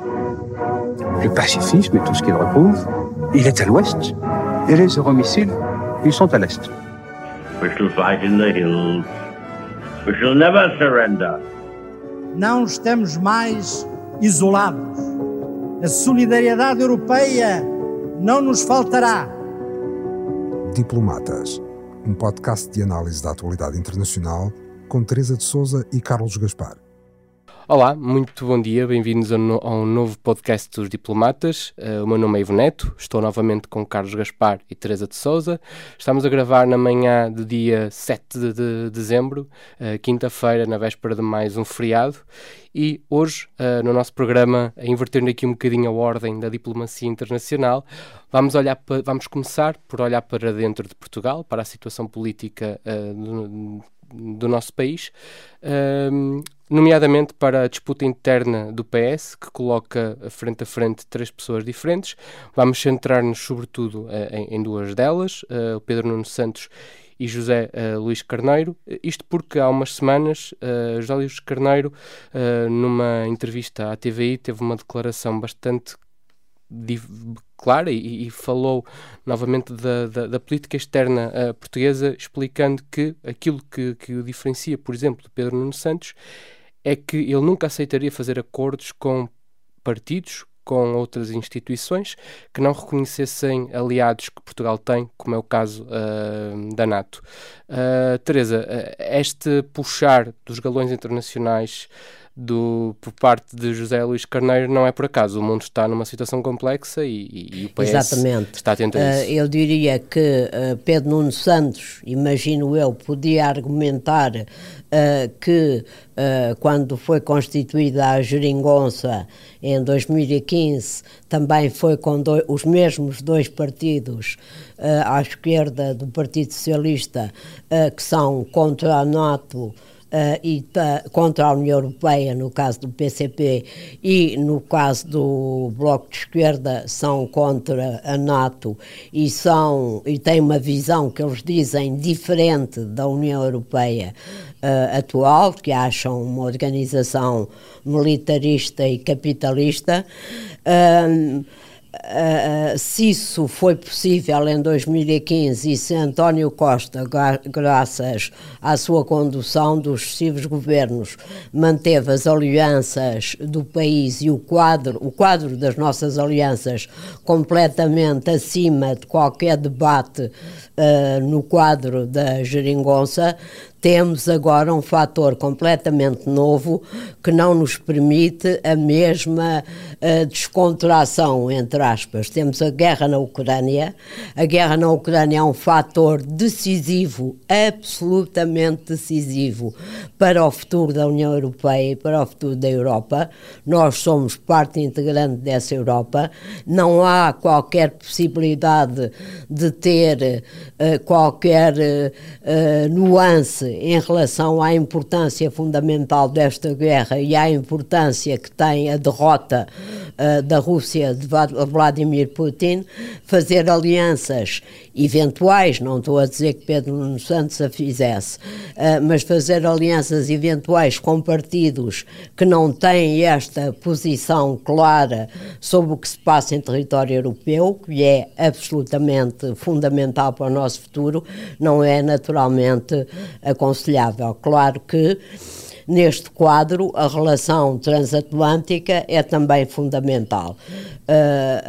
Le pacifisme et tout ce qu'il recouvre, il est à l'ouest. Et les euromissiles, ils sont à l'est. We shall fight in the hills. We shall never surrender. Não estamos mais isolados. A solidariedade europeia não nos faltará. Diplomatas, um podcast de análise da atualidade internacional com Teresa de Souza e Carlos Gaspar. Olá, muito bom dia, bem-vindos a, no, a, um novo podcast dos Diplomatas. Uh, o meu nome é Ivo Neto, estou novamente com Carlos Gaspar e Teresa de Souza. Estamos a gravar na manhã do dia 7 de, de dezembro, uh, quinta-feira, na véspera de mais um feriado. E hoje, uh, no nosso programa, invertendo aqui um bocadinho a ordem da diplomacia internacional, vamos, olhar vamos começar por olhar para dentro de Portugal, para a situação política do, do nosso país, um, nomeadamente para a disputa interna do PS, que coloca frente a frente três pessoas diferentes. Vamos centrar-nos, sobretudo, uh, em, em, duas delas, uh, o Pedro Nuno Santos e José uh, Luís Carneiro. Isto porque há umas semanas uh, José Luís Carneiro, uh, numa entrevista à TVI, teve uma declaração bastante clara e, e, falou novamente da, da, da política externa portuguesa, explicando que aquilo que, que o diferencia, por exemplo, de Pedro Nuno Santos, é que ele nunca aceitaria fazer acordos com partidos, com outras instituições que não reconhecessem aliados que Portugal tem, como é o caso uh, da NATO. Uh, Teresa, este puxar dos galões internacionais do, por parte de José Luís Carneiro não é por acaso. O mundo está numa situação complexa e, e, e o PS Exatamente. está atento a isso. Uh, eu diria que uh, Pedro Nuno Santos, imagino eu, podia argumentar uh, que quando foi constituída a Geringonça em 2015, também foi com os mesmos dois partidos à esquerda do Partido Socialista que são contra a NATO uh, e contra a União Europeia, no caso do PCP, e no caso do Bloco de Esquerda, são contra a NATO e, são, e têm uma visão que eles dizem diferente da União Europeia. Uh, atual, que acham uma organização militarista e capitalista. Uh, Uh, se isso foi possível em 2015 e se António Costa, graças à sua condução dos sucessivos governos, manteve as alianças do país e o quadro, o quadro das nossas alianças completamente acima de qualquer debate uh, no quadro da geringonça, temos agora um fator completamente novo que não nos permite a mesma uh, descontração, entre aspas. Temos a guerra na Ucrânia. A guerra na Ucrânia é um fator decisivo, absolutamente decisivo, para o futuro da União Europeia e para o futuro da Europa. Nós somos parte integrante dessa Europa. Não há qualquer possibilidade de ter uh, qualquer uh, nuance em relação à importância fundamental desta guerra e à importância que tem a derrota uh, da Rússia de Vladimir Putin, fazer alianças eventuais, não estou a dizer que Pedro Nuno Santos a fizesse, uh, mas fazer alianças eventuais com partidos que não têm esta posição clara sobre o que se passa em território europeu, que é absolutamente fundamental para o nosso futuro, não é naturalmente aconselhável. Claro que neste quadro, a relação transatlântica é também fundamental. Uh,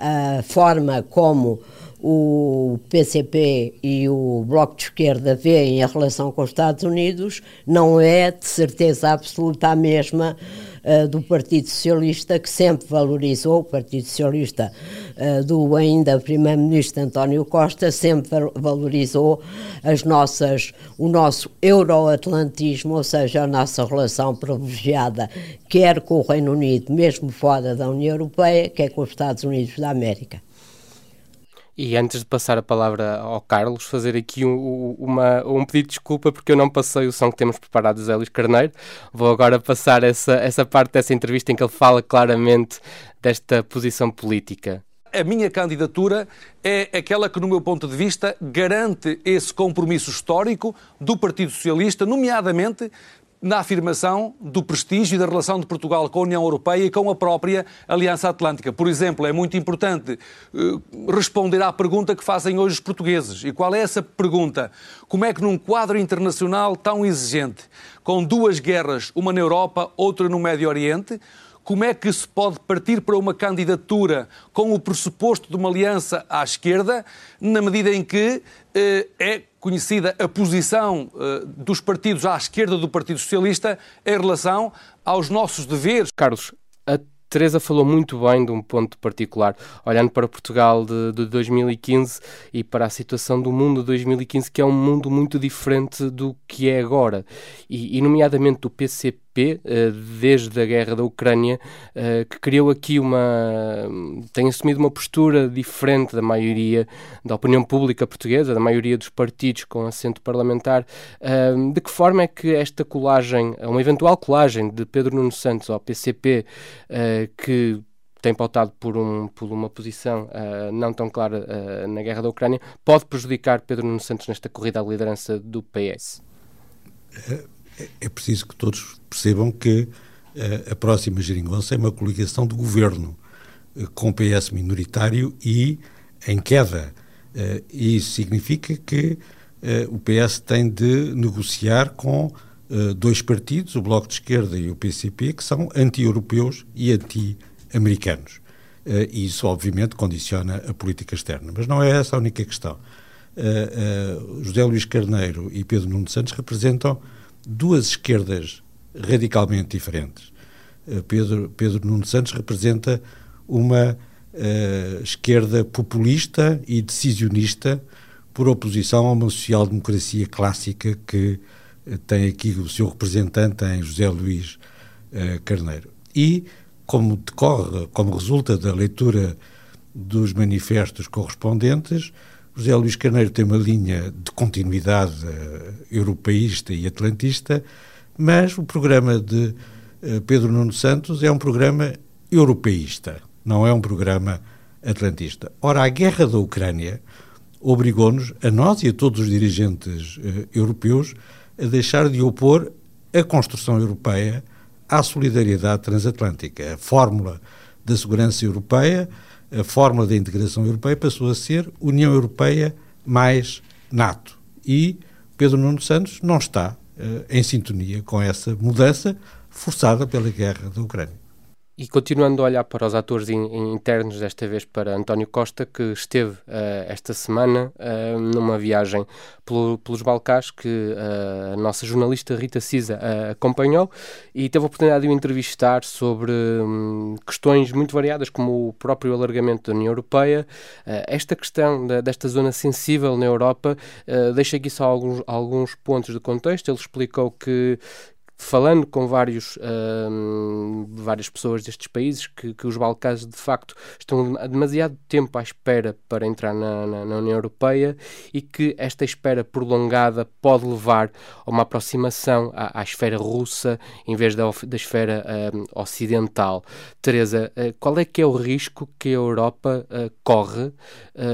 a, a, forma como o PCP e o Bloco de Esquerda veem a relação com os Estados Unidos não é de certeza absoluta a mesma uh, do Partido Socialista, que sempre valorizou, o Partido Socialista uh, do ainda Primeiro-Ministro António Costa, sempre valorizou as nossas, o nosso euroatlantismo, ou seja, a nossa relação privilegiada, quer com o Reino Unido, mesmo fora da União Europeia, quer com os Estados Unidos da América. E antes de passar a palavra ao Carlos, fazer aqui um, uma, um pedido de desculpa porque eu não passei o som que temos preparado do Zé Luís Carneiro. Vou agora passar essa, essa parte dessa entrevista em que ele fala claramente desta posição política. A minha candidatura é aquela que, no meu ponto de vista, garante esse compromisso histórico do Partido Socialista, nomeadamente na afirmação do prestígio e da relação de Portugal com a União Europeia e com a própria Aliança Atlântica. Por exemplo, é muito importante uh, responder à pergunta que fazem hoje os portugueses. E qual é essa pergunta? Como é que num quadro internacional tão exigente, com duas guerras, uma na Europa, outra no Médio Oriente, como é que se pode partir para uma candidatura com o pressuposto de uma aliança à esquerda, na medida em que eh, é conhecida a posição eh, dos partidos à esquerda do Partido Socialista em relação aos nossos deveres. Carlos, a Teresa falou muito bem de um ponto particular, olhando para Portugal de, de 2015 e para a situação do mundo de 2015, que é um mundo muito diferente do que é agora, e, e nomeadamente do PCP eh, desde a guerra da Ucrânia, eh, que criou aqui uma. tem assumido uma postura diferente da maioria da opinião pública portuguesa, da maioria dos partidos com assento parlamentar. Eh, de que forma é que esta colagem, uma eventual colagem de Pedro Nuno Santos ao PCP, que tem pautado por, um, por uma posição uh, não tão clara uh, na guerra da Ucrânia, pode prejudicar Pedro Nuno Santos nesta corrida à liderança do PS? É, é preciso que todos percebam que uh, a próxima geringonça é uma coligação de governo uh, com PS minoritário e em queda. Uh, e isso significa que o PS tem de negociar com dois partidos, o Bloco de Esquerda e o PCP, que são anti-europeus e anti-americanos. e isso, obviamente, condiciona a política externa. Mas não é essa a única questão. José Luís Carneiro e Pedro Nuno Santos representam duas esquerdas radicalmente diferentes. Eh, Pedro, Pedro Nuno Santos representa uma uh, esquerda populista e decisionista por oposição a uma social-democracia clássica que uh, tem aqui o seu representante em José Luís uh, Carneiro. E, como decorre, como resulta da leitura dos manifestos correspondentes, José Luís Carneiro tem uma linha de continuidade europeísta e atlantista, mas o programa de uh, Pedro Nuno Santos é um programa europeísta, não é um programa atlantista. Ora, a guerra da Ucrânia obrigou-nos, a nós e a todos os dirigentes uh, europeus, a deixar de opor a construção europeia à solidariedade transatlântica. A fórmula da segurança europeia, a fórmula da integração europeia passou a ser União Europeia mais NATO. E Pedro Nuno Santos não está uh, em sintonia com essa mudança forçada pela guerra da Ucrânia. E continuando a olhar para os atores in, internos, desta vez para António Costa, que esteve uh, esta semana uh, numa viagem pelo, pelos Balcãs, que uh, a nossa jornalista Rita Cisa acompanhou e teve a oportunidade de o entrevistar sobre um, questões muito variadas, como o próprio alargamento da União Europeia. esta questão da, desta zona sensível na Europa, deixa aqui só alguns, alguns pontos de contexto. Ele explicou que falando com vários, uh, várias pessoas destes países, que, que, os Balcãs de facto estão há demasiado tempo à espera para entrar na, na, na, União Europeia e que esta espera prolongada pode levar a uma aproximação à, à esfera russa em vez da, da esfera uh, ocidental. Teresa, uh, qual é que é o risco que a Europa ah, corre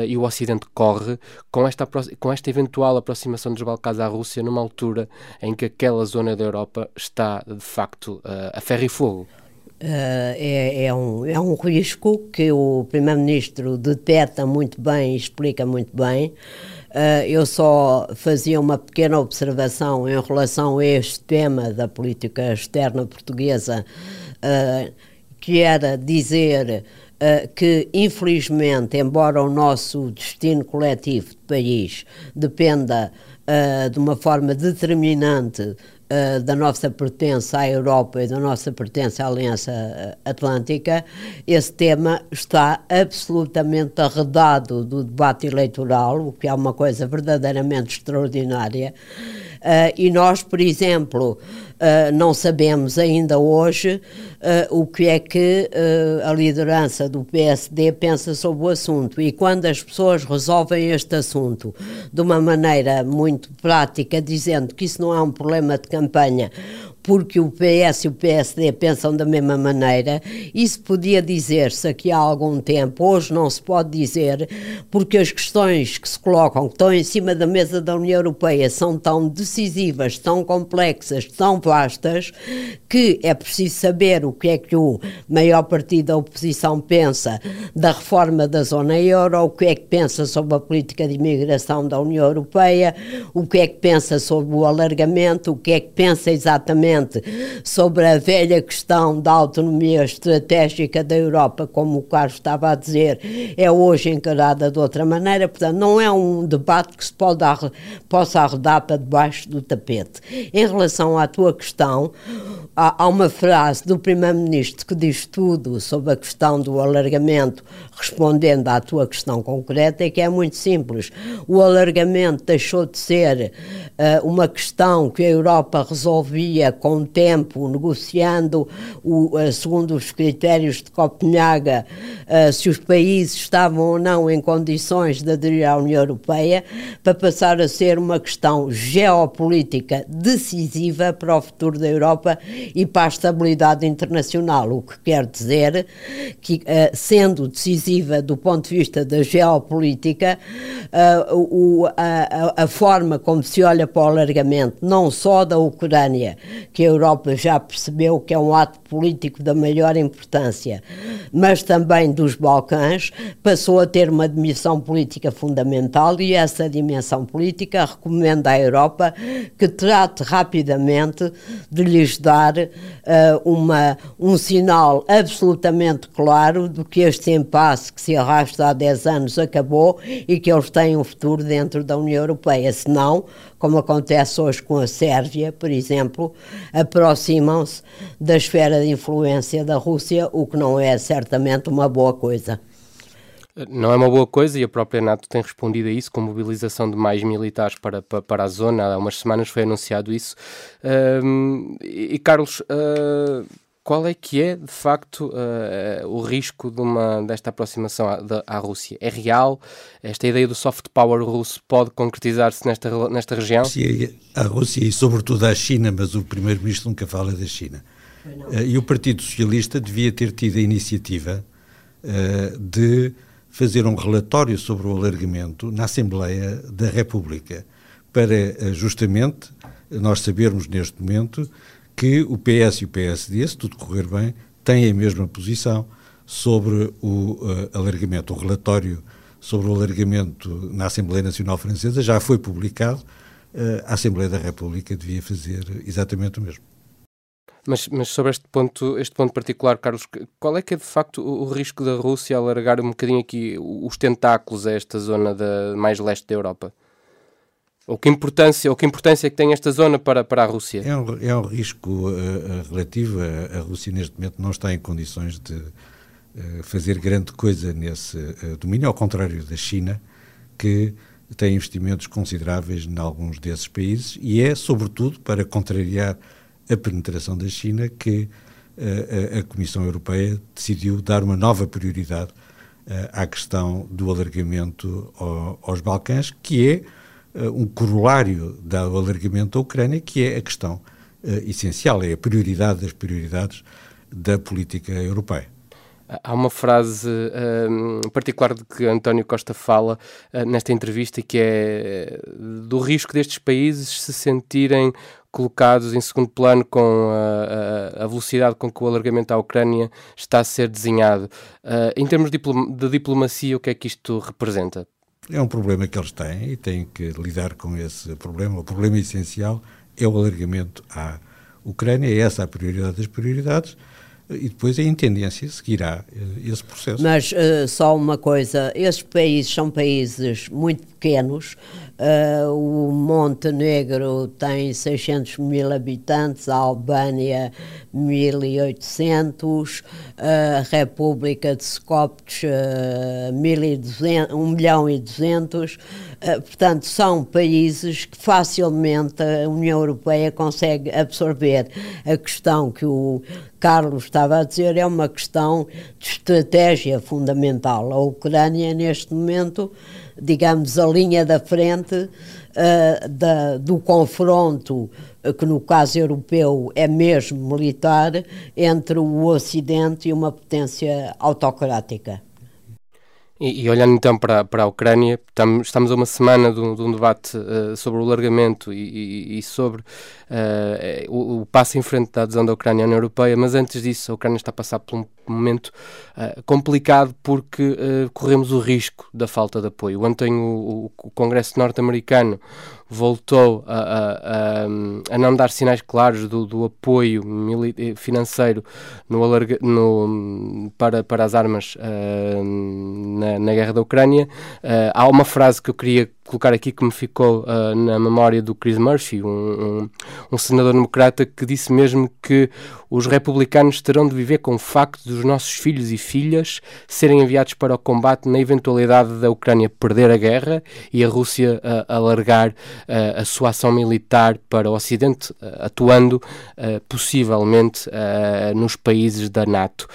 e o Ocidente corre com esta, com esta eventual aproximação dos Balcãs à Rússia numa altura em que aquela zona da Europa está de facto uh, a ferro e fogo? Uh, é, é, um, é um risco que o Primeiro-Ministro deteta muito bem e explica muito bem. Uh, eu só fazia uma pequena observação em relação a este tema da política externa portuguesa, uh, que era dizer que, infelizmente, embora o nosso destino coletivo de país dependa de uma forma determinante uh, da nossa pertença à Europa e da nossa pertença à Aliança eh, Atlântica, esse tema está absolutamente arredado do debate eleitoral, o que é uma coisa verdadeiramente extraordinária. Uh, e nós, por exemplo, uh, não sabemos ainda hoje uh, o que é que a liderança do PSD pensa sobre o assunto. E quando as pessoas resolvem este assunto de uma maneira muito prática, dizendo que isso não é um problema de campanha, porque o PS e o PSD pensam da mesma maneira. Isso podia dizer-se aqui há algum tempo, hoje não se pode dizer, porque as questões que se colocam, que estão em cima da mesa da União Europeia, são tão decisivas, tão complexas, tão vastas, que é preciso saber o que é que o maior partido da oposição pensa da reforma da zona euro, o que é que pensa sobre a política de imigração da União Europeia, o que é que pensa sobre o alargamento, o que é que pensa exatamente sobre a velha questão da autonomia estratégica da Europa, como o Carlos estava a dizer, é hoje encarada de outra maneira. Portanto, não é um debate que se pode possa arredar para debaixo do tapete. Em relação à tua questão, há uma frase do Primeiro-Ministro que diz tudo sobre a questão do alargamento, respondendo à tua questão concreta, e que é muito simples. O alargamento deixou de ser uh, uma questão que a Europa resolvia com o tempo, negociando, o, uh, segundo os critérios de Copenhaga, uh, se os países estavam ou não em condições de aderir à União Europeia, para passar a ser uma questão geopolítica decisiva para o futuro da Europa e para a estabilidade internacional, o que quer dizer que, sendo decisiva do ponto de vista da geopolítica, o, a, a forma como se olha para o alargamento, não só da Ucrânia, que a Europa já percebeu que é um ato político da maior importância, mas também dos Balcãs, passou a ter uma dimensão política fundamental e essa dimensão política recomenda à Europa que trate rapidamente de lhes dar uh, uma, um sinal absolutamente claro de que este impasse que se arrasta há 10 anos acabou e que eles têm um futuro dentro da União Europeia. Senão, como acontece hoje com a Sérvia, por exemplo, aproximam-se da esfera de influência da Rússia, o que não é certamente uma boa coisa. Não é uma boa coisa e a própria NATO tem respondido a isso com mobilização de mais militares para, para, para a zona. Há umas semanas foi anunciado isso. E, Carlos, uh, qual é que é, de facto, uh, o risco de uma, desta aproximação à, de, à, Rússia? É real? Esta ideia do soft power russo pode concretizar-se nesta, nesta região? A Rússia e, sobretudo, a China, mas o Primeiro-Ministro nunca fala da China. Uh, e o Partido Socialista devia ter tido a iniciativa uh, de fazer um relatório sobre o alargamento na Assembleia da República, para justamente nós sabermos neste momento que o PS e o PSD, se tudo correr bem, têm a mesma posição sobre o uh, alargamento. O relatório sobre o alargamento na Assembleia Nacional Francesa já foi publicado. Uh, a Assembleia da República devia fazer exatamente o mesmo. Mas, mas, sobre este ponto, este ponto particular, Carlos, qual é que é de facto o, o risco da Rússia alargar um bocadinho aqui os tentáculos a esta zona da, mais leste da Europa? Ou que importância, ou que importância é que tem esta zona para, para a Rússia? É um, é um risco uh, relativo. A, a, Rússia, neste momento, não está em condições de uh, fazer grande coisa nesse uh, domínio, ao contrário da China, que tem investimentos consideráveis em alguns desses países, e é, sobretudo, para contrariar a penetração da China que a, a Comissão Europeia decidiu dar uma nova prioridade à questão do alargamento ao, aos Balcãs, que é um corolário do alargamento da Ucrânia, que é a questão uh, essencial, é a prioridade das prioridades da política europeia. Há uma frase uh, particular de que António Costa fala uh, nesta entrevista que é do risco destes países se sentirem colocados em segundo plano com a, a, velocidade com que o alargamento à Ucrânia está a ser desenhado. Uh, em termos de diplomacia, o que é que isto representa? É um problema que eles têm e têm que lidar com esse problema. O problema essencial é o alargamento à Ucrânia, é essa a prioridade das prioridades e depois a intendência seguirá eh, esse processo. Mas uh, só uma coisa, esses países são países muito pequenos, uh, o Montenegro tem 600 mil habitantes, a Albânia 1800, a República de Skopje uh, 1 milhão e 200, uh, portanto são países que facilmente a União Europeia consegue absorver. A questão que o Carlos estava a dizer é uma questão de estratégia fundamental. A Ucrânia, neste momento, digamos, a linha da frente uh, da, do confronto que no caso europeu é mesmo militar, entre o Ocidente e uma potência autocrática. E, e, olhando então para, para a Ucrânia, estamos, estamos a uma semana de um, de um debate uh, sobre o largamento e, e, e sobre uh, o, o, passo em frente da adesão da Ucrânia à União Europeia, mas antes disso a Ucrânia está a passar por um momento uh, complicado porque corremos o risco da falta de apoio. Ontem o, o, o Congresso norte-americano voltou a, a, a, não dar sinais claros do, do apoio eh, financeiro no alarga, no, para, para as armas uh, na, na, guerra da Ucrânia. Uh, há uma frase que eu queria colocar aqui que me ficou uh, na memória do Chris Murphy, um, um, um, senador democrata que disse mesmo que os republicanos terão de viver com o facto dos nossos filhos e filhas serem enviados para o combate na eventualidade da Ucrânia perder a guerra e a Rússia uh, alargar uh, a sua ação militar para o Ocidente, atuando possivelmente nos países da NATO.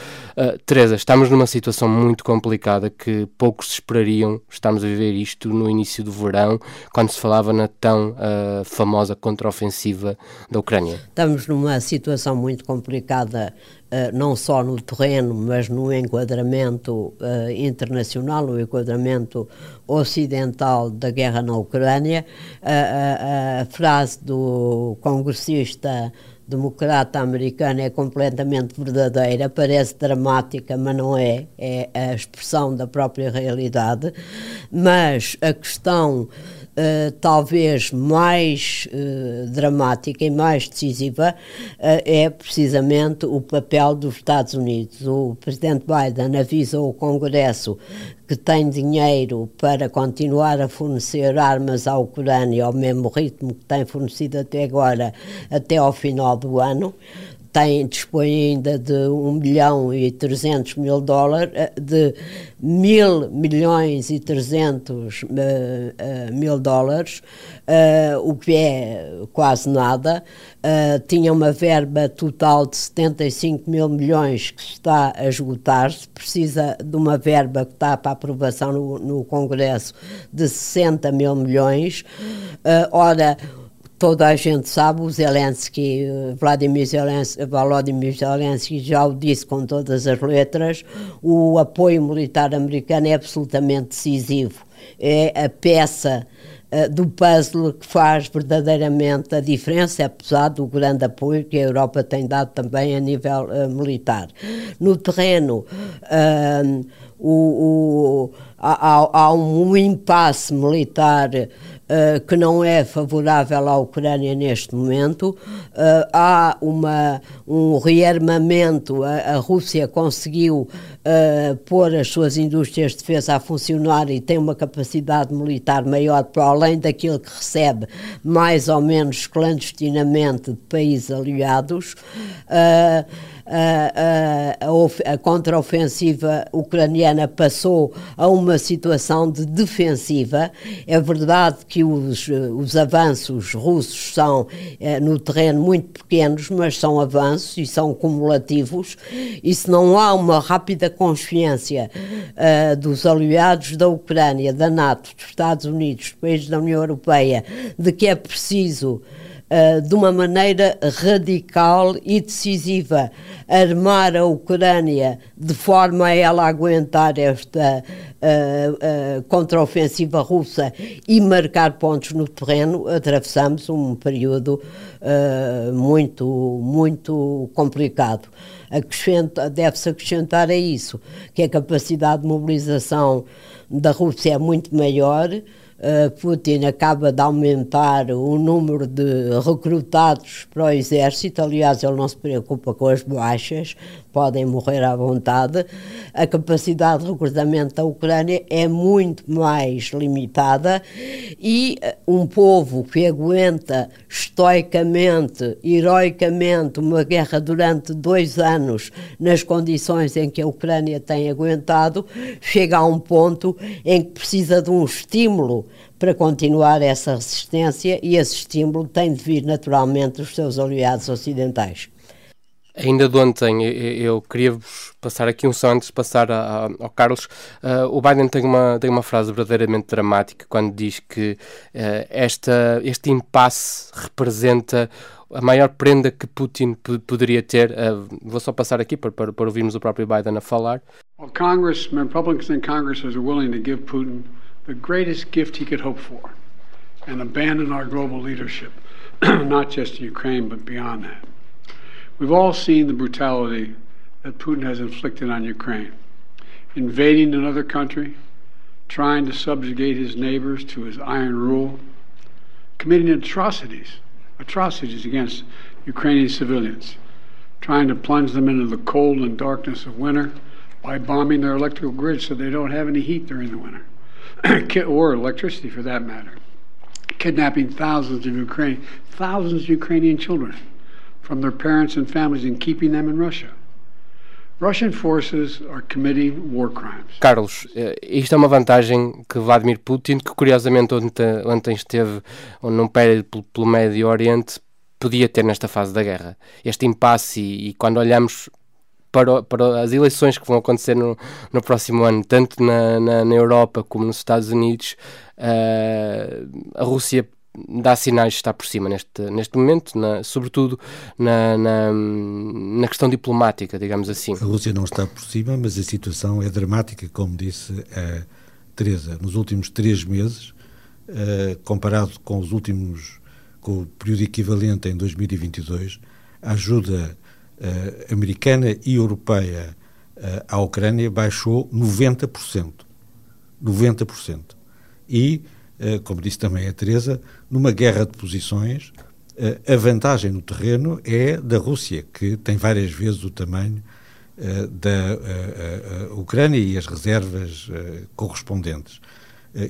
Teresa, estamos numa situação muito complicada que poucos esperariam. Estamos a viver isto no início do verão, quando se falava na tão uh, famosa contraofensiva da Ucrânia? Estamos numa situação muito complicada, uh, não só no terreno, mas no enquadramento uh, internacional, no enquadramento ocidental da guerra na Ucrânia. a frase do congressista democrata americana é completamente verdadeira, parece dramática, mas não é, é a expressão da própria realidade. Mas a questão Uh, talvez mais uh, dramática e mais decisiva uh, é precisamente o papel dos Estados Unidos. O presidente Biden avisou o Congresso que tem dinheiro para continuar a fornecer armas à Ucrânia ao mesmo ritmo que tem fornecido até agora, até ao final do ano tem, dispõe ainda de 1 milhão e 300 mil dólares, eh, de mil milhões e 300 uh, uh, mil dólares, uh, o que é quase nada. tinha uma verba total de 75 mil milhões que está a esgotar-se, precisa de uma verba que está para aprovação no, no Congresso de 60 mil milhões. ora, toda a gente sabe, o Zelensky, Vladimir Zelensky, Volodymyr Zelensky já o disse com todas as letras, o apoio militar americano é absolutamente decisivo. É a peça uh, do puzzle que faz verdadeiramente a diferença, apesar do grande apoio que a Europa tem dado também a nível uh, militar. No terreno, uh, o, o, há, há um impasse militar uh, que não é favorável à Ucrânia neste momento. Uh, há uma, um rearmamento, a, a Rússia conseguiu uh, pôr as suas indústrias de defesa a funcionar e tem uma capacidade militar maior para além daquilo que recebe mais ou menos clandestinamente de países aliados. Uh, a, a, a contraofensiva ucraniana passou a uma situação de defensiva. É verdade que os, os avanços russos são eh, no terreno muito pequenos, mas são avanços e são cumulativos. E se não há uma rápida consciência uh, dos aliados da Ucrânia, da NATO, dos Estados Unidos, dos países da União Europeia, de que é preciso uh, de uma maneira radical e decisiva, armar a Ucrânia de forma a ela aguentar esta uh, uh, contraofensiva russa e marcar pontos no terreno, atravessamos um período muito, muito complicado. Deve-se acrescentar a isso que a capacidade de mobilização da Rússia é muito maior, Putin acaba de aumentar o número de recrutados para o exército, aliás, ele não se preocupa com as baixas, podem morrer à vontade. A capacidade de recrutamento da Ucrânia é muito mais limitada e eh, um povo que aguenta estoicamente, heroicamente, uma guerra durante dois anos, nas condições em que a Ucrânia tem aguentado, chega a um ponto em que precisa de um estímulo para continuar essa resistência e esse estímulo tem de vir naturalmente dos seus aliados ocidentais. Ainda de ontem, eu queria-vos passar aqui um som antes de passar a, a, ao Carlos. Uh, o Biden tem uma, tem uma frase verdadeiramente dramática quando diz que uh, esta, este impasse representa a maior prenda que Putin poderia ter. Uh, vou só passar aqui para, para, para ouvirmos o próprio Biden a falar. Well, Congress, Republicans in Congress are willing to give Putin the greatest gift he could hope for and abandon our global leadership, not just in Ukraine, but beyond that. We've all seen the brutality that Putin has inflicted on Ukraine, invading another country, trying to subjugate his neighbors to his iron rule, committing atrocities, atrocities against Ukrainian civilians, trying to plunge them into the cold and darkness of winter by bombing their electrical grid so they don't have any heat during the winter, or electricity for that matter, kidnapping thousands of Ukraine, thousands of Ukrainian children from their parents and families and keeping them in Russia. Russian forces are committing war crimes. Carlos, eh, isto é uma vantagem que Vladimir Putin, que curiosamente ontem, ontem esteve num périplo pelo Médio Oriente, podia ter nesta fase da guerra. Este impasse, e, e quando olhamos para, para, as eleições que vão acontecer no, no próximo ano, tanto na, na, na Europa como nos Estados Unidos, uh, a Rússia dá sinais de estar por cima neste, neste momento, na, sobretudo na, na, na, questão diplomática, digamos assim. A Rússia não está por cima, mas a situação é dramática, como disse a Teresa. Nos últimos três meses, uh, comparado com os últimos, com o período equivalente em 2022, a ajuda uh, americana e europeia uh, à Ucrânia baixou 90%. 90%. E eh, como disse também a Teresa, numa guerra de posições, eh, a vantagem no terreno é da Rússia, que tem várias vezes o tamanho eh, da Ucrânia e as reservas correspondentes.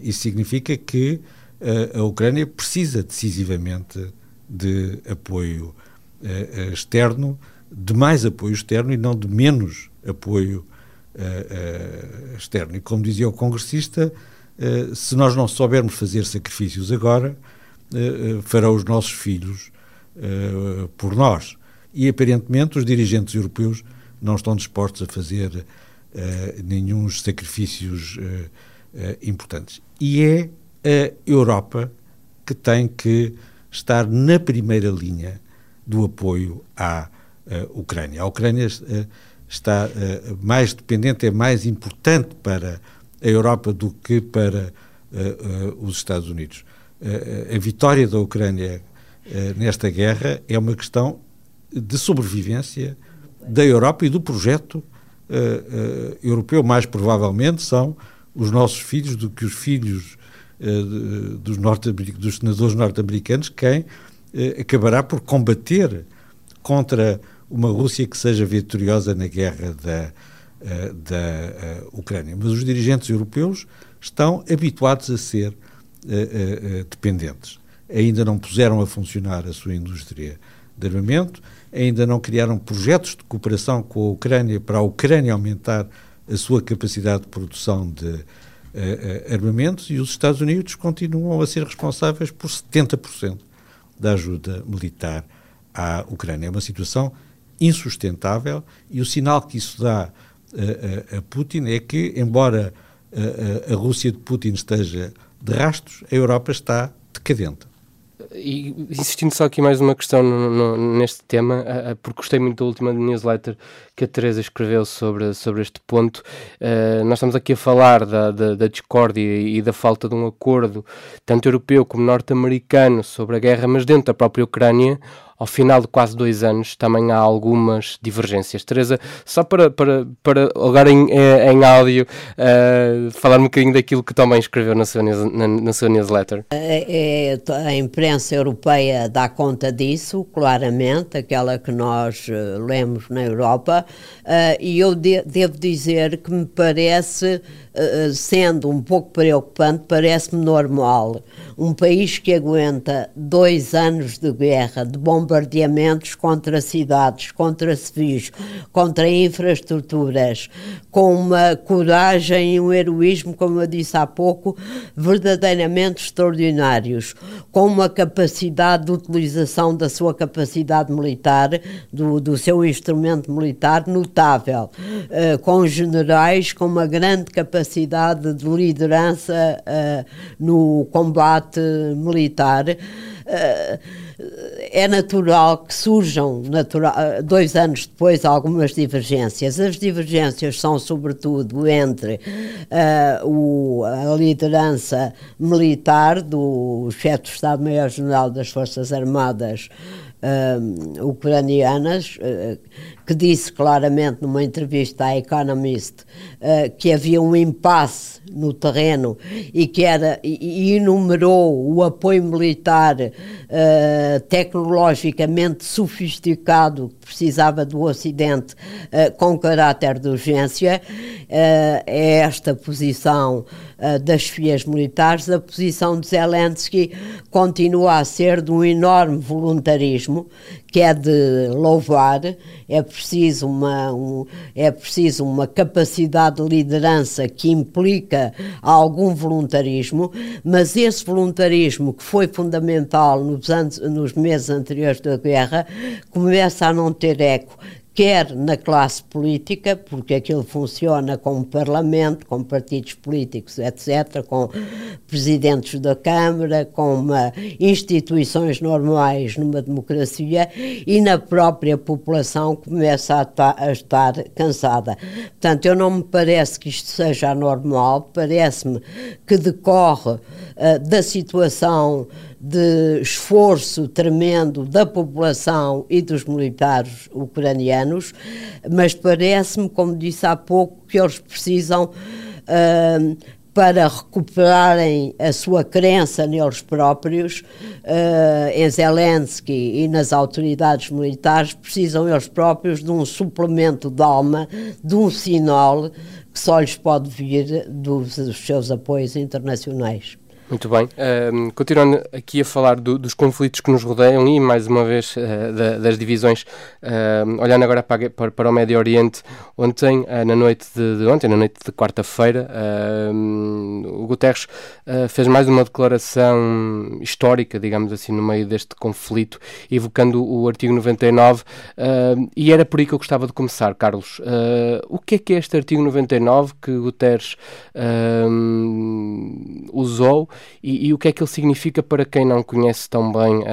Isso significa que a Ucrânia precisa decisivamente de apoio externo, de mais apoio externo e não de menos apoio externo. E como dizia o congressista, eh, se nós não soubermos fazer sacrifícios agora, uh, farão os nossos filhos por nós. E aparentemente os dirigentes europeus não estão dispostos a fazer nenhum sacrifícios importantes. E é a Europa que tem que estar na primeira linha do apoio à Ucrânia. A Ucrânia está mais dependente, é mais importante para a Europa do que para uh, uh, os Estados Unidos. Uh, a vitória da Ucrânia nesta guerra é uma questão de sobrevivência da Europa e do projeto europeu. Mais provavelmente são os nossos filhos do que os filhos dos, norte dos senadores norte-americanos quem acabará por combater contra uma Rússia que seja vitoriosa na guerra da uh, da uh, Ucrânia. Mas os dirigentes europeus estão habituados a ser uh, dependentes. Ainda não puseram a funcionar a sua indústria de armamento, ainda não criaram projetos de cooperação com a Ucrânia para a Ucrânia aumentar a sua capacidade de produção de armamentos e os Estados Unidos continuam a ser responsáveis por 70% da ajuda militar à Ucrânia. É uma situação insustentável e o sinal que isso dá a, Putin é que, embora a, a, Rússia de Putin esteja de rastros, a Europa está decadente. E insistindo só aqui mais uma questão no, no, neste tema, porque gostei muito da última newsletter que a Teresa escreveu sobre, sobre este ponto. Uh, nós estamos aqui a falar da, da, da discórdia e da falta de um acordo, tanto europeu como norte-americano, sobre a guerra, mas dentro da própria Ucrânia, ao final de quase dois anos também há algumas divergências. Teresa, só para, para, para agora em, eh, em áudio, uh, falar um bocadinho daquilo que também escreveu na sua, na, na sua newsletter. É, é, a imprensa europeia dá conta disso, claramente, aquela que nós uh, lemos na Europa, uh, e eu de, devo dizer que me parece eh, sendo um pouco preocupante, parece-me normal um país que aguenta dois anos de guerra, de, bom, bombardeamentos contra cidades, contra civis, contra infraestruturas, com uma coragem e um heroísmo, como eu disse há pouco, verdadeiramente extraordinários, com uma capacidade de utilização da sua capacidade militar, do, do seu instrumento militar notável, uh, com generais com uma grande capacidade de liderança uh, no combate militar. Uh, é natural que surjam, natural, dois anos depois, algumas divergências. As divergências são, sobretudo, entre uh, o, a liderança militar do chefe de Estado-Maior-General das Forças Armadas uh, ucranianas, uh, que disse claramente numa entrevista à Economist uh, que havia um impasse no terreno e que era e, enumerou o apoio militar uh, tecnologicamente sofisticado que precisava do Ocidente uh, com caráter de urgência. É esta posição das FIAs militares a posição de Zelensky continua a ser de um enorme voluntarismo que é de louvar, é preciso uma, um, é preciso uma capacidade de liderança que implica algum voluntarismo, mas esse voluntarismo que foi fundamental nos, anos, nos meses anteriores da guerra começa a não ter eco quer na classe política, porque aquilo funciona com o Parlamento, com partidos políticos, etc., com presidentes da Câmara, com uma, instituições normais numa democracia e na própria população começa a, a estar cansada. Portanto, eu não me parece que isto seja anormal, parece-me que decorre uh, da situação de esforço tremendo da população e dos militares ucranianos, mas parece-me, como disse há pouco, que eles precisam. Uh, para recuperarem a sua crença neles próprios, uh, em Zelensky e nas autoridades militares, precisam eles próprios de um suplemento de alma, de um sinal que só lhes pode vir dos, dos seus apoios internacionais. Muito bem. Uh, continuando aqui a falar do, dos conflitos que nos rodeiam e, mais uma vez, uh, da, das divisões, uh, olhando agora para, para, para, o Médio Oriente, ontem, eh, na noite de, de, ontem, na noite de quarta-feira, o Guterres eh, fez mais uma declaração histórica, digamos assim, no meio deste conflito, evocando o artigo 99, e era por aí que eu gostava de começar, Carlos. o que é que é este artigo 99 que Guterres usou e, e, o que é que ele significa para quem não conhece tão bem uh,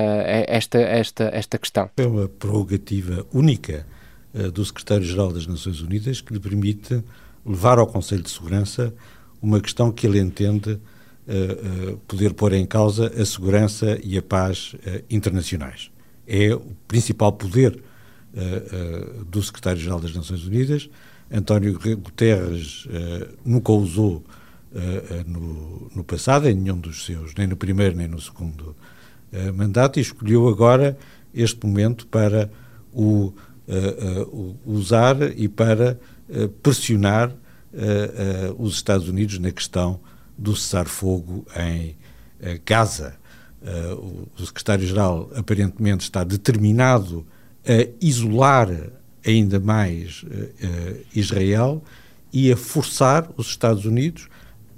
esta, esta, esta questão? É uma prerrogativa única uh, do Secretário-Geral das Nações Unidas que lhe permite levar ao Conselho de Segurança uma questão que ele entende uh, poder pôr em causa a segurança e a paz internacionais. É o principal poder do Secretário-Geral das Nações Unidas. António Guterres nunca usou uh, no, no, passado, em nenhum dos seus, nem no primeiro nem no segundo uh, mandato, e escolheu agora este momento para o, uh, usar e para pressionar os Estados Unidos na questão do cessar-fogo em Gaza. o secretário-geral aparentemente está determinado a isolar ainda mais Israel e a forçar os Estados Unidos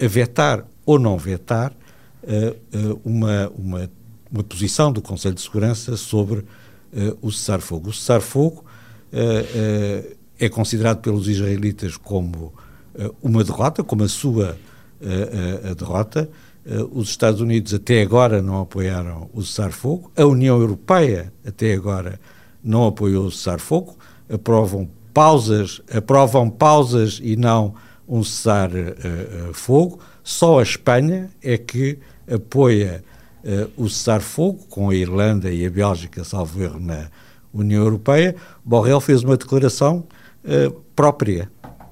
a vetar ou não vetar uh, uma, uma, uma, posição do Conselho de Segurança sobre uh, o cessar-fogo. O cessar-fogo é considerado pelos israelitas como uma derrota, como a sua a derrota. os Estados Unidos até agora não apoiaram o cessar-fogo, a União Europeia até agora não apoiou o cessar-fogo, aprovam pausas, aprovam pausas e não um cessar-fogo. Uh, Só a Espanha é que apoia uh, o cessar-fogo, com a Irlanda e a Bélgica, salvo erro, na União Europeia. Borrell fez uma declaração própria.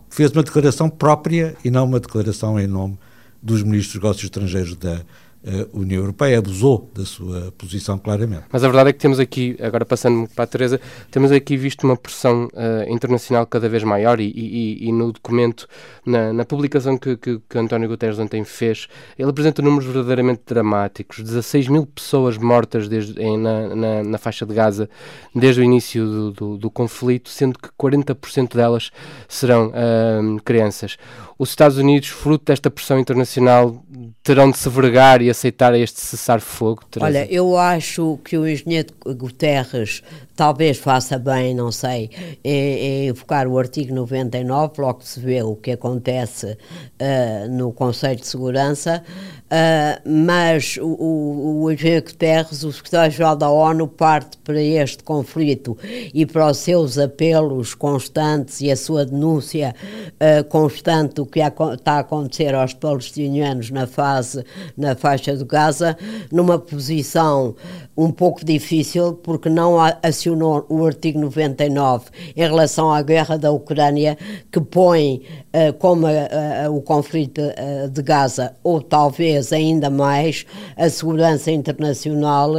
Fez uma declaração própria e não uma declaração em nome dos ministros dos negócios estrangeiros da a União Europeia abusou da sua posição claramente. Mas a verdade é que temos aqui, agora passando para a Teresa, temos aqui visto uma pressão uh, internacional cada vez maior e, e, e no documento, na, na publicação que, que, que, António Guterres ontem fez, ele apresenta números verdadeiramente dramáticos. 16 mil pessoas mortas desde, em, na, na, na, faixa de Gaza desde o início do, do, do conflito, sendo que 40% delas serão uh, crianças. Os Estados Unidos, fruto desta pressão internacional, terão de se vergar e aceitar este cessar-fogo? Olha, eu acho que o engenheiro Guterres talvez faça bem, não sei, em, invocar o artigo 99, logo se vê o que acontece uh, no Conselho de Segurança, uh, mas o, o, o engenheiro Guterres, o secretário-geral da ONU, parte para este conflito e para os seus apelos constantes e a sua denúncia uh, constante do que está a acontecer aos palestinianos na fase, na faixa de Gaza, numa posição um pouco difícil, porque não acionou o artigo 99 em relação à guerra da Ucrânia, que põe uh, como uh, o conflito uh, de Gaza, ou talvez ainda mais, a segurança internacional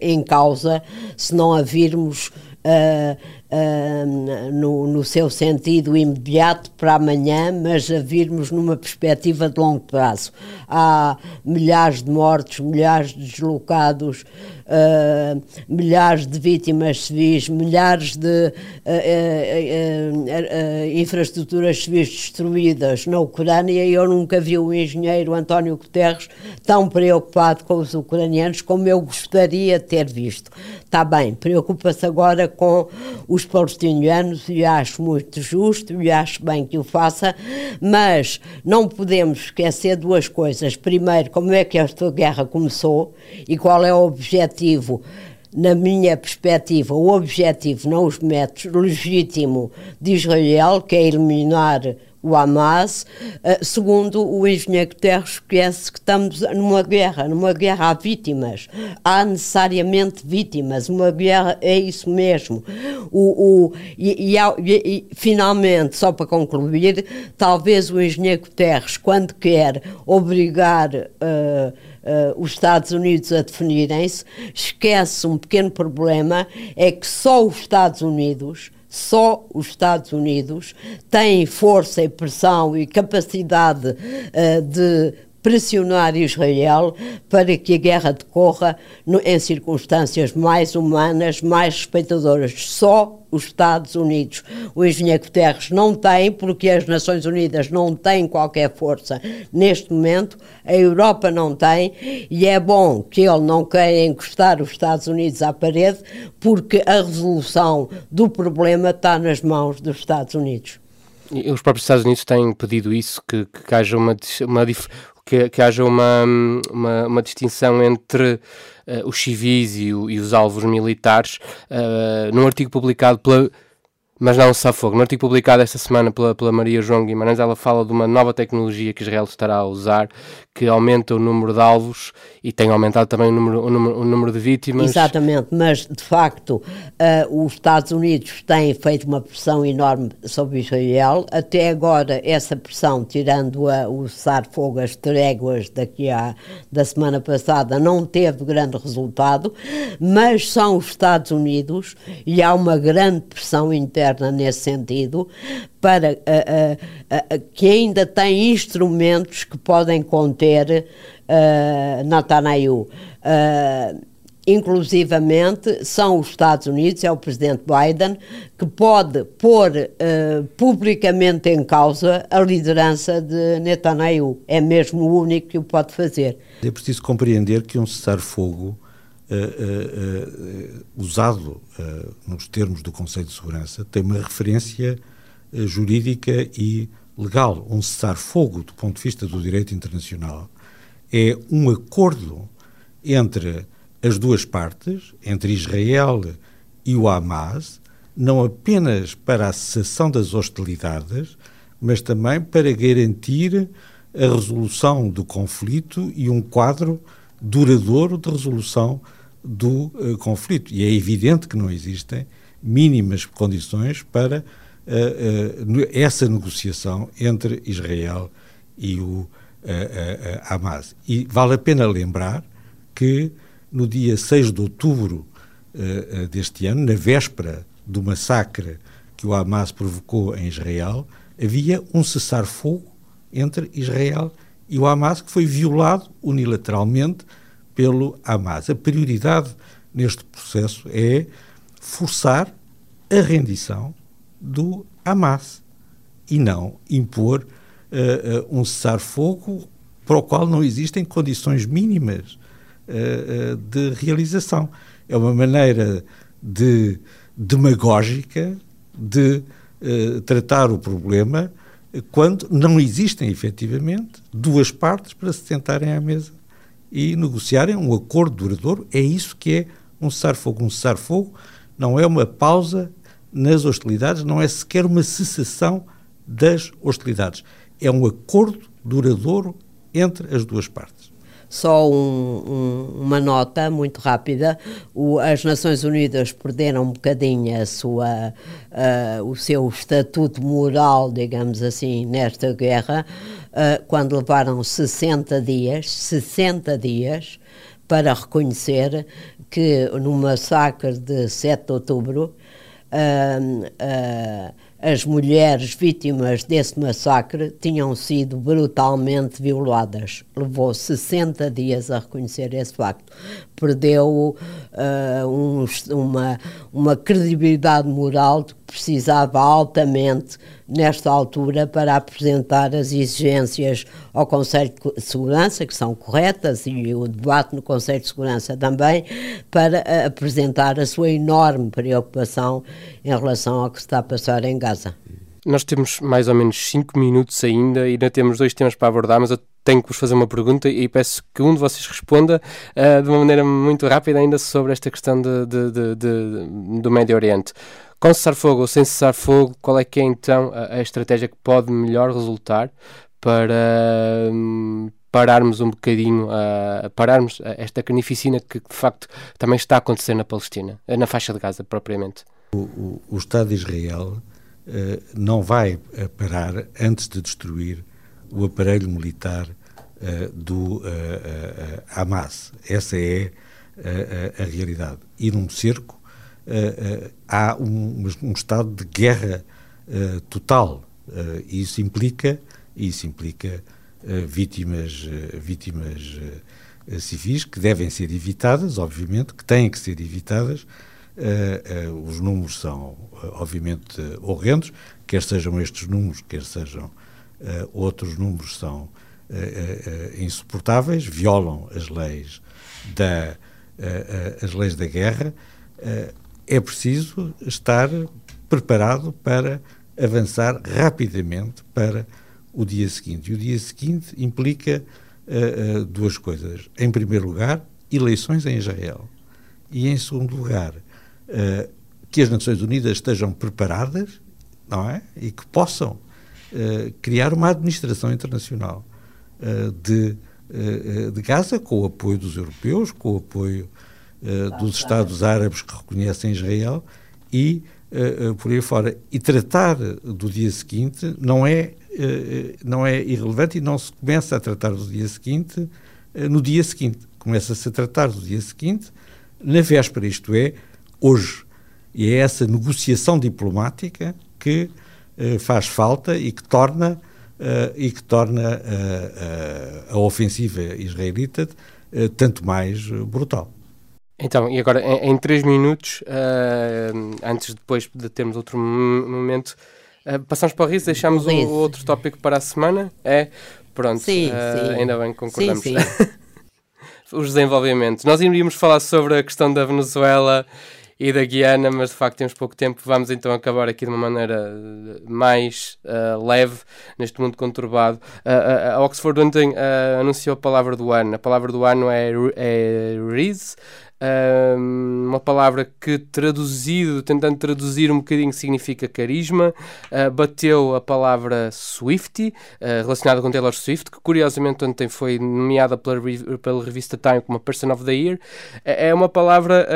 em causa, se não a virmos uh, no, no, seu sentido imediato para amanhã, mas a virmos numa perspectiva de longo prazo. Há milhares de mortos, milhares de deslocados, uh, milhares de vítimas civis, milhares de uh, infraestruturas civis destruídas na Ucrânia e eu nunca vi o engenheiro António Guterres tão preocupado com os ucranianos como eu gostaria de ter visto. Está bem, preocupa-se agora com os palestinianos e acho muito justo e acho bem que o faça, mas não podemos esquecer duas coisas. Primeiro, como é que esta guerra começou e qual é o objetivo na minha perspectiva, o objetivo, não os métodos, legítimo de Israel, que é eliminar o Hamas. Uh, segundo, o engenheiro Guterres esquece que estamos numa guerra, numa guerra há vítimas. Há necessariamente vítimas. Uma guerra é isso mesmo. O, o, e, e, e, finalmente, só para concluir, talvez o engenheiro Guterres, quando quer obrigar. Uh, Uh, os Estados Unidos a definirem-se, esquece um pequeno problema: é que só os Estados Unidos só os Estados Unidos têm força e pressão e capacidade uh, de pressionar Israel para que a guerra decorra no, em circunstâncias mais humanas, mais respeitadoras. Só os Estados Unidos. O engenheiro Guterres não tem, porque as Nações Unidas não têm qualquer força neste momento, a Europa não tem, e é bom que ele não queira encostar os Estados Unidos à parede, porque a resolução do problema está nas mãos dos Estados Unidos. Os próprios Estados Unidos têm pedido isso, que, que haja uma, uma que, que haja uma, uma, uma distinção entre uh, os civis e, o, e, os alvos militares, uh, num artigo publicado pela mas não se fogo. No artigo publicado esta semana pela, pela Maria João Guimarães, ela fala de uma nova tecnologia que Israel estará a usar, que aumenta o número de alvos e tem aumentado também o número, o número, o número de vítimas. Exatamente, mas de facto uh, os Estados Unidos têm feito uma pressão enorme sobre Israel. Até agora, essa pressão, tirando a, o cessar-fogo, as tréguas daqui a, da semana passada, não teve grande resultado, mas são os Estados Unidos e há uma grande pressão interna nesse sentido, para uh, uh, uh, que ainda tem instrumentos que podem conter uh, Netanyahu. inclusivamente são os Estados Unidos, é o presidente Biden, que pode pôr publicamente em causa a liderança de Netanyahu. É mesmo o único que o pode fazer. É preciso compreender que um cessar-fogo uh, uh, usado nos termos do Conselho de Segurança tem uma referência jurídica e legal. Um cessar-fogo, do ponto de vista do direito internacional, é um acordo entre as duas partes, entre Israel e o Hamas, não apenas para a cessação das hostilidades, mas também para garantir a resolução do conflito e um quadro duradouro de resolução do uh, conflito. E é evidente que não existem mínimas condições para essa negociação entre Israel e o a Hamas. E vale a pena lembrar que no dia 6 de outubro deste ano, na véspera do massacre que o Hamas provocou em Israel, havia um cessar-fogo entre Israel e o Hamas que foi violado unilateralmente pelo Hamas. A prioridade neste processo é forçar a rendição do Hamas e não impor uh, uh, um cessar-fogo para o qual não existem condições mínimas uh, de realização. É uma maneira de demagógica de tratar o problema quando não existem efetivamente duas partes para se sentarem à mesa e negociarem um acordo duradouro. É isso que é um cessar-fogo. Um cessar-fogo não é uma pausa nas hostilidades, não é sequer uma cessação das hostilidades. É um acordo duradouro entre as duas partes. Só um, um, uma nota muito rápida: o, as Nações Unidas perderam um bocadinho sua, uh, o seu estatuto moral, digamos assim, nesta guerra, uh, quando levaram 60 dias 60 dias para reconhecer que no massacre de 7 de outubro. Uh, as mulheres vítimas desse massacre tinham sido brutalmente violadas. Levou 60 dias a reconhecer esse facto. Perdeu uh, um, uma, uma credibilidade moral que precisava altamente, nesta altura, para apresentar as exigências ao Conselho de Segurança, que são corretas, e o debate no Conselho de Segurança também, para uh, apresentar a sua enorme preocupação em relação ao que está a passar em Gaza. Nós temos mais ou menos 5 minutos ainda e ainda temos dois temas para abordar, mas eu tenho que vos fazer uma pergunta e peço que um de vocês responda uh, de uma maneira muito rápida ainda sobre esta questão de, de, de, do Médio Oriente. Com cessar fogo ou sem cessar fogo, qual é que é então a, a estratégia que pode melhor resultar para um, pararmos um bocadinho, uh, pararmos esta carnificina que de facto também está a acontecer na Palestina, na faixa de Gaza propriamente? O, o, o Estado de Israel não vai uh, parar antes de destruir o aparelho militar uh, do Hamas. Essa é a realidade. E num cerco há um, um, estado de guerra total. e isso implica, isso implica vítimas, vítimas civis que devem ser evitadas, obviamente, que têm que ser evitadas, os números são, uh, obviamente, horrendos, quer sejam estes números, quer sejam outros números, são insuportáveis, violam as leis da, as leis da guerra. é preciso estar preparado para avançar rapidamente para o dia seguinte. E o dia seguinte implica duas coisas. Em primeiro lugar, eleições em Israel. E em segundo lugar, uh, que as Nações Unidas estejam preparadas, não é? E que possam uh, criar uma administração internacional uh, de, de Gaza com o apoio dos europeus, com o apoio dos Estados Árabes que reconhecem Israel e por aí fora. E tratar do dia seguinte não é, não é irrelevante e não se começa a tratar do dia seguinte no dia seguinte. Começa-se a tratar do dia seguinte na véspera, isto é, hoje. E é essa negociação diplomática que uh, faz falta e que torna, uh, e que torna uh, a ofensiva israelita tanto mais brutal. Então, e agora, em, em três minutos, antes depois de termos outro momento, passamos para o riso, deixamos o, o, outro tópico para a semana? É? Pronto, sim, sim. ainda bem que concordamos. Sim, sim. Os desenvolvimentos. Nós iríamos falar sobre a questão da Venezuela e da Guiana, mas de facto temos pouco tempo. Vamos então acabar aqui de uma maneira mais uh, leve neste mundo conturbado. Uh, a Oxford ontem anunciou a palavra do ano. A palavra do ano é, é Riz. Uh, uma palavra que traduzido, tentando traduzir um bocadinho, significa carisma. Uh, bateu a palavra Swifty, uh, relacionada com Taylor Swift, que curiosamente ontem foi nomeada pela, pela revista Time como Person of the Year. É, é uma palavra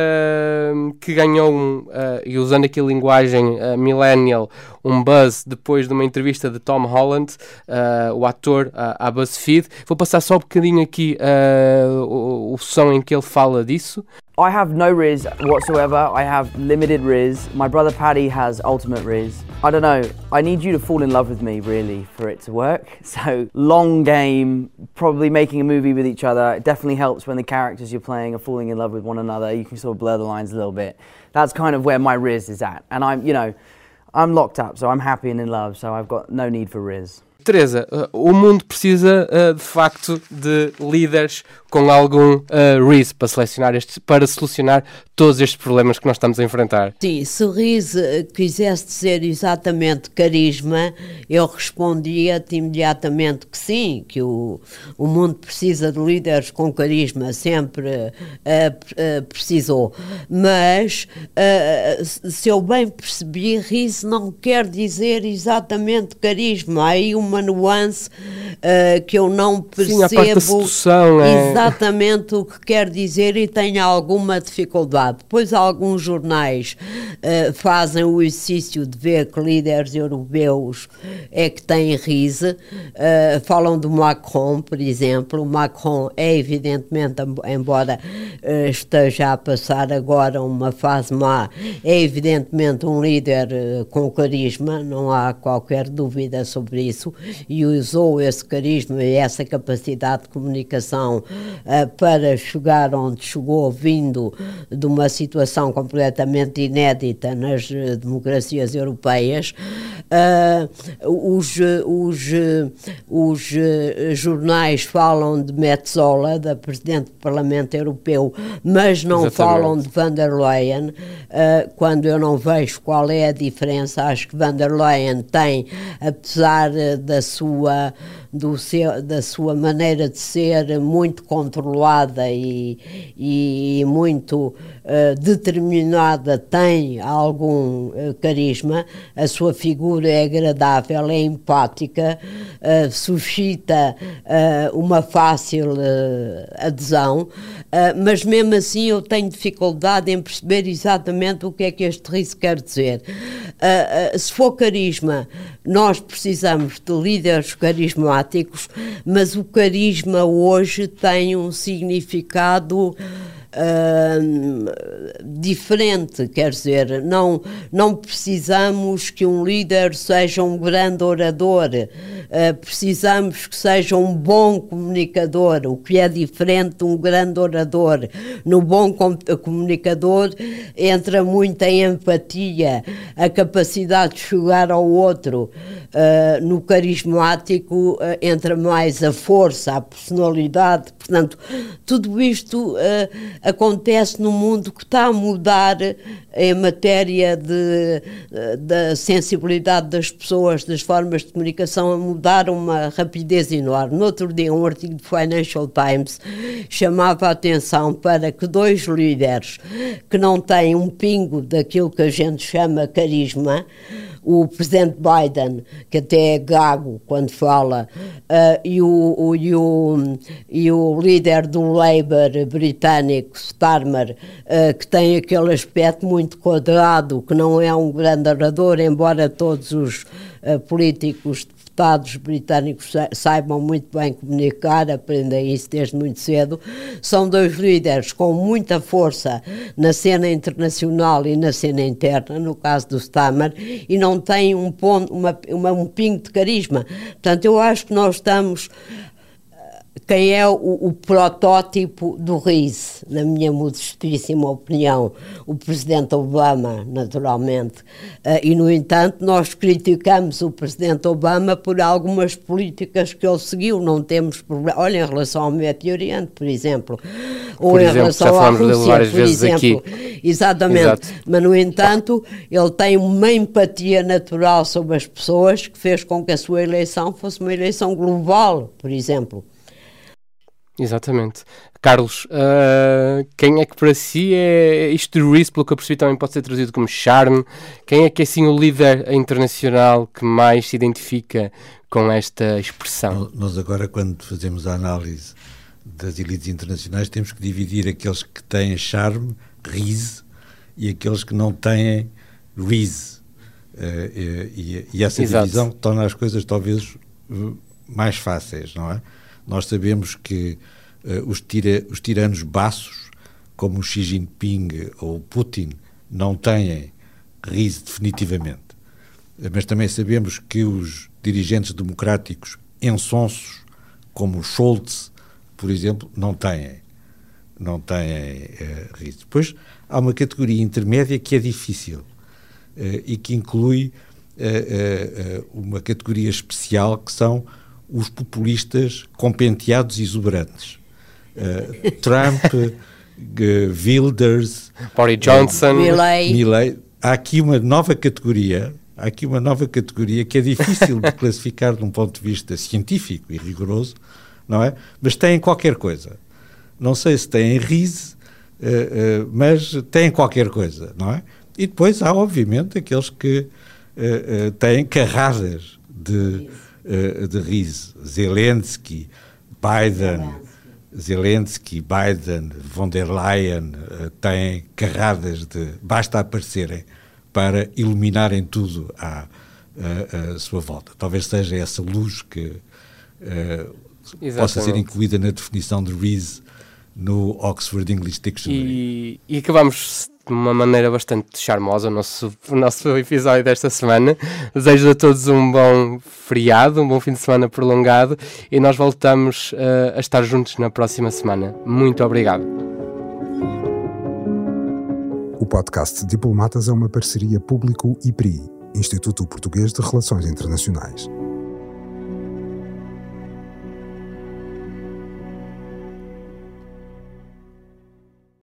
que ganhou, um, e usando aqui a linguagem millennial, um buzz depois de uma entrevista de Tom Holland, o ator, à BuzzFeed. Vou passar só um bocadinho aqui o, o som em que ele fala disso. I have no Riz whatsoever. I have limited Riz. My brother Paddy has ultimate Riz. I don't know. I need you to fall in love with me, really, for it to work. So, long game, probably making a movie with each other. It definitely helps when the characters you're playing are falling in love with one another. You can sort of blur the lines a little bit. That's kind of where my Riz is at. And I'm, you know, I'm locked up, so I'm happy and in love, so I've got no need for Riz. Teresa, uh, o mundo precisa uh, de facto de líderes com algum uh, para, selecionar este, para solucionar todos estes problemas que nós estamos a enfrentar. Sim, se RIS quisesse dizer exatamente carisma, eu respondia-te imediatamente que sim, que o, o mundo precisa de líderes com carisma, sempre uh, uh, precisou. Mas, se eu bem percebi, RIS não quer dizer exatamente carisma. Há aí uma nuance que eu não percebo. Sim, a parte da sedução, é exatamente o que quer dizer e tem alguma dificuldade. Depois, alguns jornais uh, fazem o exercício de ver que líderes europeus é que têm rise, uh, falam do Macron, por exemplo. O Macron é, evidentemente, embora uh, esteja a passar agora uma fase má, é evidentemente um líder com carisma, não há qualquer dúvida sobre isso, e usou esse carisma e essa capacidade de comunicação uh, para chegar onde chegou, vindo de uma situação completamente inédita nas uh, democracias europeias. Uh, os os, os jornais falam de Metzola, da Presidente do Parlamento Europeu, mas não Exatamente. falam de van der Leyen. quando eu não vejo qual é a diferença, acho que van der Leyen tem, apesar da sua do seu, da sua maneira de ser muito controlada e, e muito uh, determinada, tem algum uh, carisma, a sua figura é agradável, é empática, uh, suscita uma fácil adesão, mas mesmo assim eu tenho dificuldade em perceber exatamente o que é que este risco quer dizer. se for carisma, nós precisamos de líderes carismáticos, mas o carisma hoje tem um significado Uh, diferente, quer dizer, não, não precisamos que um líder seja um grande orador, uh, precisamos que seja um bom comunicador, o que é diferente de um grande orador. No bom com comunicador entra muita empatia, a capacidade de chegar ao outro. Uh, no carismático entra mais a força, a personalidade, portanto, tudo isto acontece no mundo que está a mudar em matéria de, da sensibilidade das pessoas, das formas de comunicação, a mudar uma rapidez enorme. No outro dia, um artigo do Financial Times chamava a atenção para que dois líderes que não têm um pingo daquilo que a gente chama carisma, o presidente Biden, que até é gago quando fala, uh, e, o, o, e, o, e o líder do Labour britânico, Starmer, uh, que tem aquele aspecto muito quadrado, que não é um grande orador, embora todos os uh, políticos deputados britânicos saibam muito bem comunicar, aprendem isso desde muito cedo. São dois líderes com muita força na cena internacional e na cena interna, no caso do Stammer, e não têm um, ponto, uma, uma, um pingo de carisma. Portanto, eu acho que nós estamos quem é o, o, protótipo do RIS, na minha modestíssima opinião, o presidente Obama, naturalmente. Uh, e, no entanto, nós criticamos o presidente Obama por algumas políticas que ele seguiu. Não temos problema. Olha, em relação ao Médio Oriente, por exemplo, ou por em exemplo, relação à Rússia, por exemplo. Aqui. Exatamente. Exato. Mas, no entanto, ele tem uma empatia natural sobre as pessoas que fez com que a sua eleição fosse uma eleição global, por exemplo. Exatamente. Carlos, uh, quem é que para si é isto de Reese, pelo que eu percebi, também pode ser traduzido como charme? Quem é que é assim o líder internacional que mais se identifica com esta expressão? Nós agora, quando fazemos a análise das elites internacionais, temos que dividir aqueles que têm charme, Reese, e aqueles que não têm Reese. Uh, e, e, essa Exato. divisão torna as coisas talvez mais fáceis, não é? Nós sabemos que uh, os, tira, os tiranos baços, como Xi Jinping ou Putin, não têm riso definitivamente. Mas também sabemos que os dirigentes democráticos ensonsos, como Scholz, por exemplo, não têm. Não têm uh, riso. Depois há uma categoria intermédia que é difícil uh, e que inclui uh, uma categoria especial que são os populistas compenteados e exuberantes. Uh, Trump, uh, Wilders, Boris Johnson, Milley. Milley. Há aqui uma nova categoria, há aqui uma nova categoria que é difícil de classificar de um ponto de vista científico e rigoroso, não é? Mas têm qualquer coisa. Não sei se têm RISE, uh, mas têm qualquer coisa, não é? E depois há, obviamente, aqueles que têm carradas de uh, de riso. Zelensky, Biden, Zelensky, Biden, von der Leyen uh, têm carradas de. basta aparecerem para iluminarem tudo à, à, à sua volta. Talvez seja essa luz que uh, possa ser incluída na definição de Reese no Oxford English Dictionary. E, e acabamos de uma maneira bastante charmosa o nosso, o nosso episódio desta semana. Desejo a todos um bom feriado, um bom fim de semana prolongado e nós voltamos uh, a estar juntos na próxima semana. Muito obrigado. O podcast Diplomatas é uma parceria público-IPRI, Instituto Português de Relações Internacionais.